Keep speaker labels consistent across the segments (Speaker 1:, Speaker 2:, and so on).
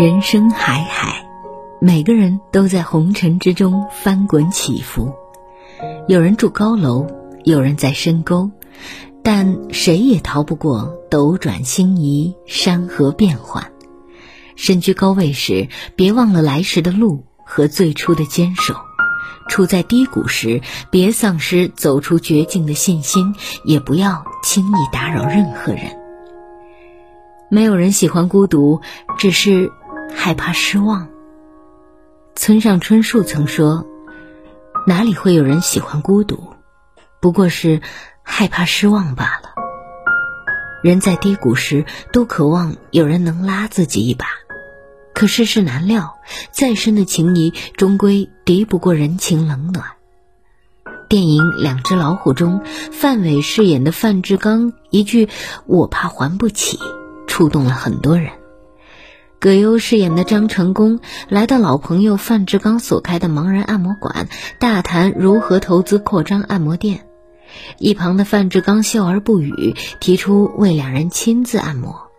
Speaker 1: 人生海海，每个人都在红尘之中翻滚起伏。有人住高楼，有人在深沟，但谁也逃不过斗转星移、山河变幻。身居高位时，别忘了来时的路和最初的坚守；处在低谷时，别丧失走出绝境的信心，也不要轻易打扰任何人。没有人喜欢孤独，只是。害怕失望。村上春树曾说：“哪里会有人喜欢孤独？不过是害怕失望罢了。”人在低谷时都渴望有人能拉自己一把，可世事难料，再深的情谊终归敌不过人情冷暖。电影《两只老虎》中，范伟饰演的范志刚一句“我怕还不起”，触动了很多人。葛优饰演的张成功来到老朋友范志刚所开的盲人按摩馆，大谈如何投资扩张按摩店。一旁的范志刚笑而不语，提出为两人亲自按摩。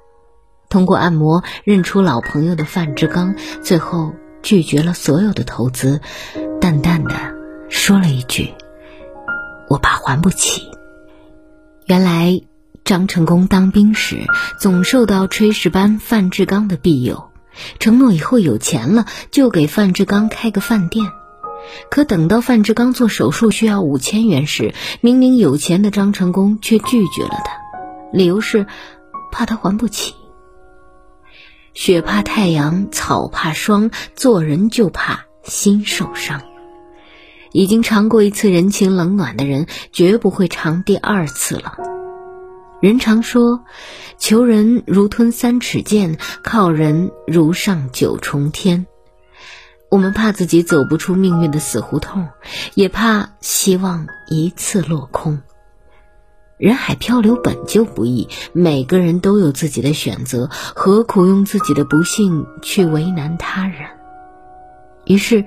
Speaker 1: 通过按摩认出老朋友的范志刚，最后拒绝了所有的投资，淡淡的说了一句：“我怕还不起。”原来。张成功当兵时，总受到炊事班范志刚的庇佑，承诺以后有钱了就给范志刚开个饭店。可等到范志刚做手术需要五千元时，明明有钱的张成功却拒绝了他，理由是怕他还不起。雪怕太阳，草怕霜，做人就怕心受伤。已经尝过一次人情冷暖的人，绝不会尝第二次了。人常说，求人如吞三尺剑，靠人如上九重天。我们怕自己走不出命运的死胡同，也怕希望一次落空。人海漂流本就不易，每个人都有自己的选择，何苦用自己的不幸去为难他人？于是，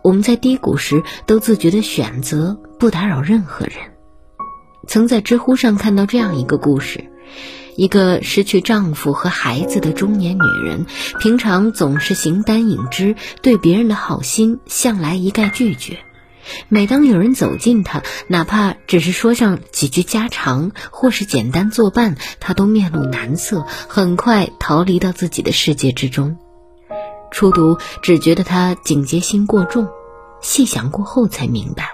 Speaker 1: 我们在低谷时都自觉的选择不打扰任何人。曾在知乎上看到这样一个故事：一个失去丈夫和孩子的中年女人，平常总是形单影只，对别人的好心向来一概拒绝。每当有人走近她，哪怕只是说上几句家常，或是简单作伴，她都面露难色，很快逃离到自己的世界之中。初读只觉得她警戒心过重，细想过后才明白，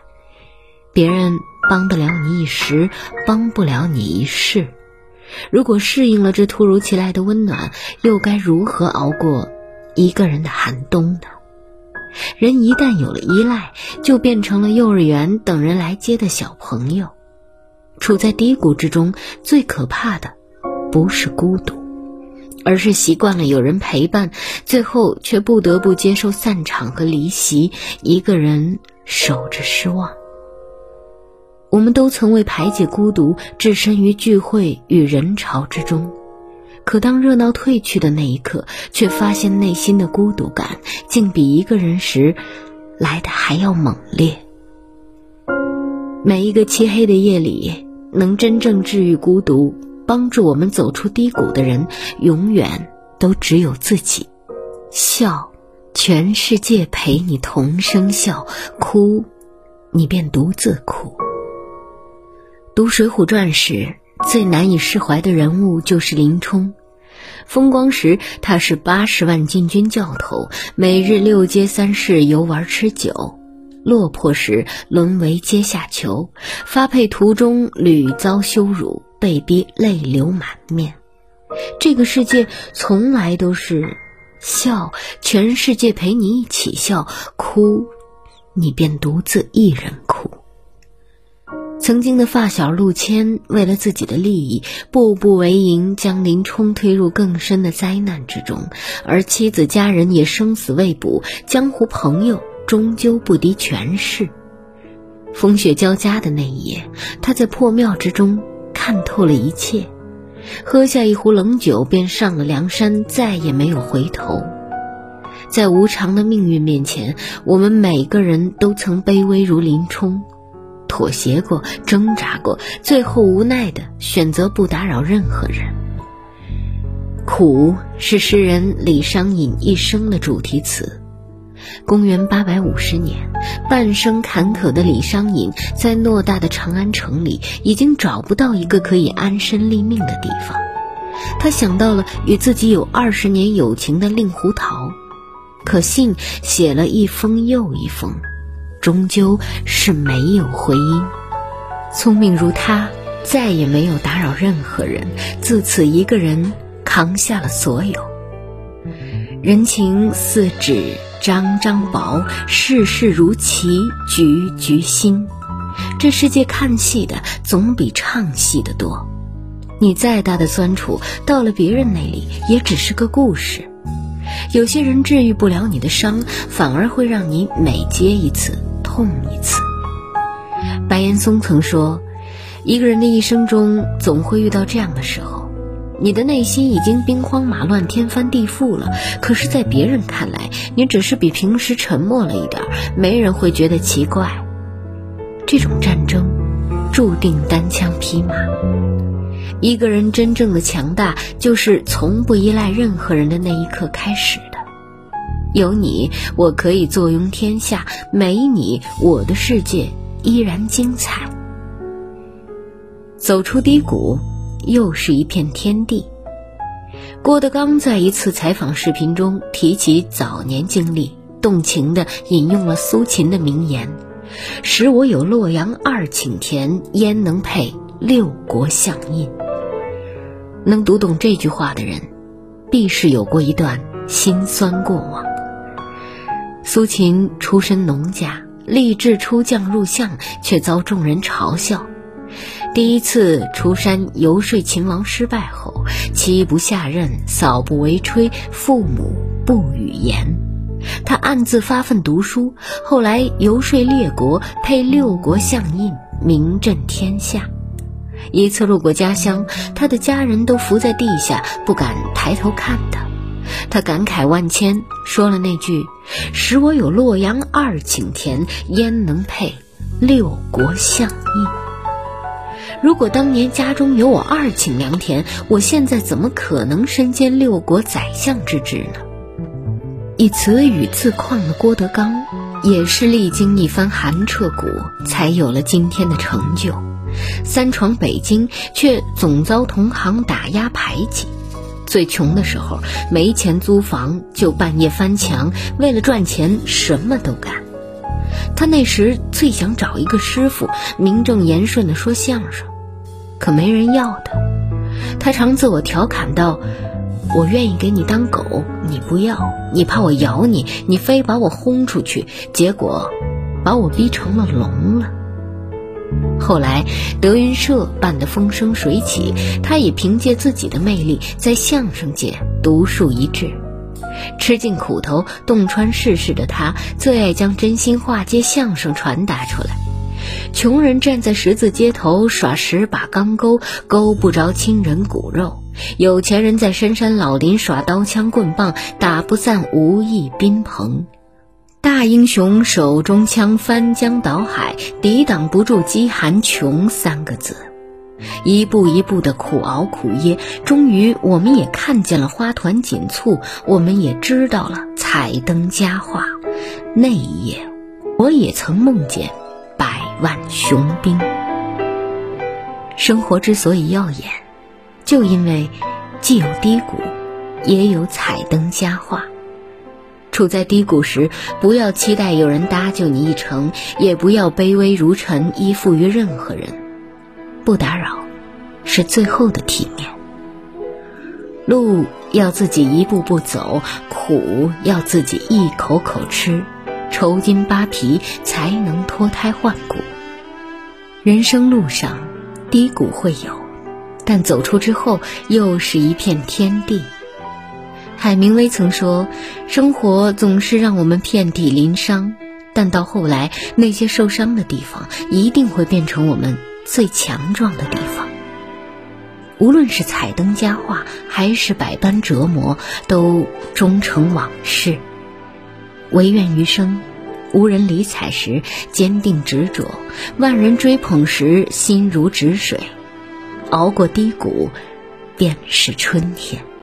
Speaker 1: 别人。帮得了你一时，帮不了你一世。如果适应了这突如其来的温暖，又该如何熬过一个人的寒冬呢？人一旦有了依赖，就变成了幼儿园等人来接的小朋友。处在低谷之中，最可怕的不是孤独，而是习惯了有人陪伴，最后却不得不接受散场和离席，一个人守着失望。我们都曾为排解孤独，置身于聚会与人潮之中，可当热闹退去的那一刻，却发现内心的孤独感竟比一个人时来的还要猛烈。每一个漆黑的夜里，能真正治愈孤独、帮助我们走出低谷的人，永远都只有自己。笑，全世界陪你同声笑；哭，你便独自哭。读《水浒传》时，最难以释怀的人物就是林冲。风光时，他是八十万禁军教头，每日六街三市游玩吃酒；落魄时，沦为阶下囚，发配途中屡遭羞辱，被逼泪流满面。这个世界从来都是笑，全世界陪你一起笑；哭，你便独自一人哭。曾经的发小陆谦，为了自己的利益，步步为营，将林冲推入更深的灾难之中；而妻子家人也生死未卜，江湖朋友终究不敌权势。风雪交加的那一夜，他在破庙之中看透了一切，喝下一壶冷酒，便上了梁山，再也没有回头。在无常的命运面前，我们每个人都曾卑微如林冲。妥协过，挣扎过，最后无奈的选择不打扰任何人。苦是诗人李商隐一生的主题词。公元八百五十年，半生坎坷的李商隐在偌大的长安城里，已经找不到一个可以安身立命的地方。他想到了与自己有二十年友情的令狐桃，可信写了一封又一封，终究是没有回音。聪明如他，再也没有打扰任何人，自此一个人扛下了所有。人情似纸张张薄，世事如棋局局新。这世界看戏的总比唱戏的多。你再大的酸楚，到了别人那里也只是个故事。有些人治愈不了你的伤，反而会让你每接一次痛一次。白岩松曾说：“一个人的一生中，总会遇到这样的时候，你的内心已经兵荒马乱、天翻地覆了。可是，在别人看来，你只是比平时沉默了一点，没人会觉得奇怪。这种战争，注定单枪匹马。一个人真正的强大，就是从不依赖任何人的那一刻开始的。有你，我可以坐拥天下；没你，我的世界。”依然精彩。走出低谷，又是一片天地。郭德纲在一次采访视频中提起早年经历，动情地引用了苏秦的名言：“使我有洛阳二顷田，焉能配六国相印？”能读懂这句话的人，必是有过一段心酸过往。苏秦出身农家。立志出将入相，却遭众人嘲笑。第一次出山游说秦王失败后，妻不下任，嫂不为炊，父母不语言。他暗自发奋读书，后来游说列国，配六国相印，名震天下。一次路过家乡，他的家人都伏在地下，不敢抬头看他。他感慨万千，说了那句：“使我有洛阳二顷田，焉能配六国相印？”如果当年家中有我二顷良田，我现在怎么可能身兼六国宰相之职呢？以此语自况的郭德纲，也是历经一番寒彻骨，才有了今天的成就。三闯北京，却总遭同行打压排挤。最穷的时候，没钱租房，就半夜翻墙，为了赚钱什么都干。他那时最想找一个师傅，名正言顺的说相声，可没人要他。他常自我调侃道：“我愿意给你当狗，你不要；你怕我咬你，你非把我轰出去，结果把我逼成了聋了。”后来，德云社办得风生水起，他也凭借自己的魅力在相声界独树一帜。吃尽苦头、洞穿世事的他，最爱将真心话接相声传达出来。穷人站在十字街头耍十把钢钩，钩不着亲人骨肉；有钱人在深山老林耍刀枪棍棒，打不散无义宾朋。大英雄手中枪，翻江倒海，抵挡不住饥寒穷三个字。一步一步的苦熬苦噎，终于我们也看见了花团锦簇，我们也知道了彩灯佳话。那一夜，我也曾梦见百万雄兵。生活之所以耀眼，就因为既有低谷，也有彩灯佳话。处在低谷时，不要期待有人搭救你一程，也不要卑微如尘，依附于任何人。不打扰，是最后的体面。路要自己一步步走，苦要自己一口口吃，抽筋扒皮才能脱胎换骨。人生路上，低谷会有，但走出之后，又是一片天地。海明威曾说：“生活总是让我们遍体鳞伤，但到后来，那些受伤的地方一定会变成我们最强壮的地方。无论是彩灯佳话，还是百般折磨，都终成往事。唯愿余生，无人理睬时坚定执着，万人追捧时心如止水。熬过低谷，便是春天。”